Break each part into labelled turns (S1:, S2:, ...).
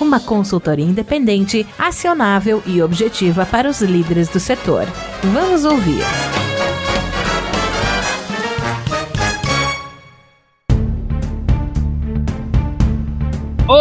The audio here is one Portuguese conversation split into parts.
S1: Uma consultoria independente, acionável e objetiva para os líderes do setor. Vamos ouvir.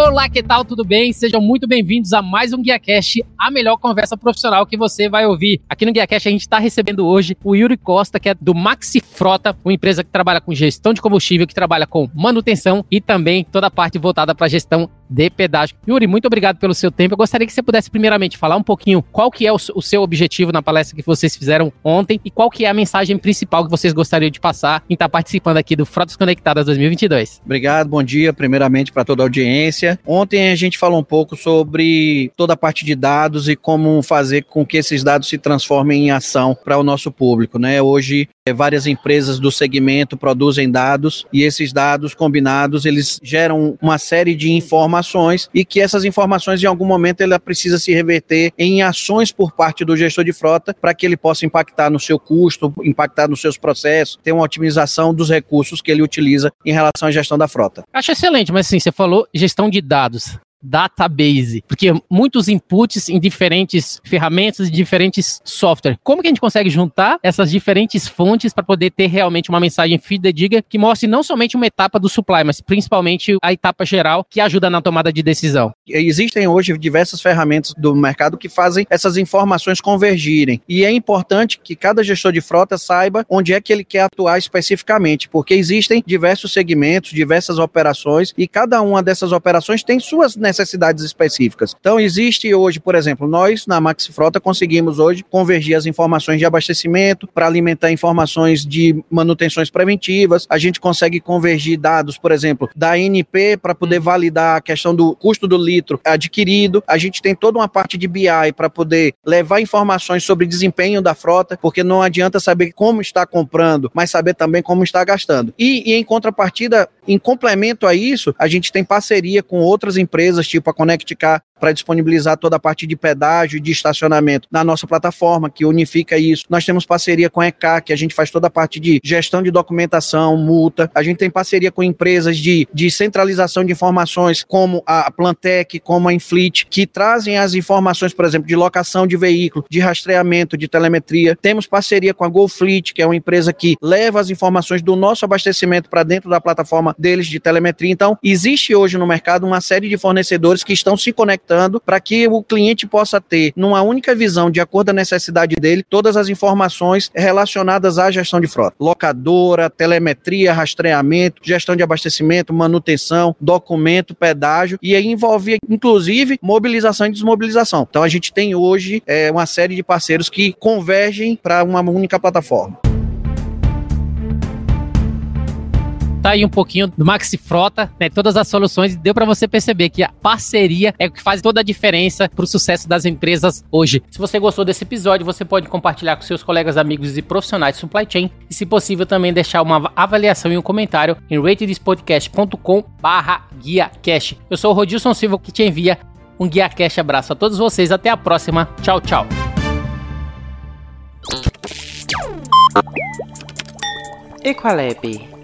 S2: Olá, que tal? Tudo bem? Sejam muito bem-vindos a mais um GuiaCast, a melhor conversa profissional que você vai ouvir. Aqui no GuiaCast a gente está recebendo hoje o Yuri Costa, que é do Maxi Frota, uma empresa que trabalha com gestão de combustível, que trabalha com manutenção e também toda a parte voltada para gestão de pedágio. Yuri, muito obrigado pelo seu tempo. Eu gostaria que você pudesse primeiramente falar um pouquinho qual que é o, o seu objetivo na palestra que vocês fizeram ontem e qual que é a mensagem principal que vocês gostariam de passar em estar tá participando aqui do Frotas Conectadas 2022.
S3: Obrigado, bom dia primeiramente para toda a audiência. Ontem a gente falou um pouco sobre toda a parte de dados e como fazer com que esses dados se transformem em ação para o nosso público, né? Hoje várias empresas do segmento produzem dados e esses dados combinados eles geram uma série de informações e que essas informações em algum momento ela precisa se reverter em ações por parte do gestor de frota para que ele possa impactar no seu custo, impactar nos seus processos, ter uma otimização dos recursos que ele utiliza em relação à gestão da frota.
S2: Acho excelente, mas sim, você falou gestão de dados database, porque muitos inputs em diferentes ferramentas, diferentes software. Como que a gente consegue juntar essas diferentes fontes para poder ter realmente uma mensagem fidedigna que mostre não somente uma etapa do supply, mas principalmente a etapa geral que ajuda na tomada de decisão?
S3: Existem hoje diversas ferramentas do mercado que fazem essas informações convergirem. E é importante que cada gestor de frota saiba onde é que ele quer atuar especificamente, porque existem diversos segmentos, diversas operações e cada uma dessas operações tem suas necessidades necessidades específicas. Então, existe hoje, por exemplo, nós na Maxi Frota conseguimos hoje convergir as informações de abastecimento para alimentar informações de manutenções preventivas. A gente consegue convergir dados, por exemplo, da NP para poder validar a questão do custo do litro adquirido. A gente tem toda uma parte de BI para poder levar informações sobre desempenho da frota, porque não adianta saber como está comprando, mas saber também como está gastando. E, e em contrapartida, em complemento a isso, a gente tem parceria com outras empresas tipo a para disponibilizar toda a parte de pedágio e de estacionamento na nossa plataforma, que unifica isso. Nós temos parceria com a ECA, que a gente faz toda a parte de gestão de documentação, multa. A gente tem parceria com empresas de, de centralização de informações, como a Plantec, como a Infleet, que trazem as informações, por exemplo, de locação de veículo, de rastreamento, de telemetria. Temos parceria com a GoFleet, que é uma empresa que leva as informações do nosso abastecimento para dentro da plataforma deles de telemetria. Então, existe hoje no mercado uma série de fornecedores que estão se conectando para que o cliente possa ter, numa única visão, de acordo com a necessidade dele, todas as informações relacionadas à gestão de frota. Locadora, telemetria, rastreamento, gestão de abastecimento, manutenção, documento, pedágio, e aí envolve, inclusive, mobilização e desmobilização. Então a gente tem hoje é, uma série de parceiros que convergem para uma única plataforma.
S2: Tá aí um pouquinho do Maxi Frota, né? Todas as soluções deu para você perceber que a parceria é o que faz toda a diferença para o sucesso das empresas hoje. Se você gostou desse episódio, você pode compartilhar com seus colegas, amigos e profissionais de supply chain e, se possível, também deixar uma avaliação e um comentário em ratedspodcast.com/guiacast. Eu sou o Rodilson Silva que te envia um Guia Cash abraço a todos vocês. Até a próxima. Tchau, tchau.
S4: Equalab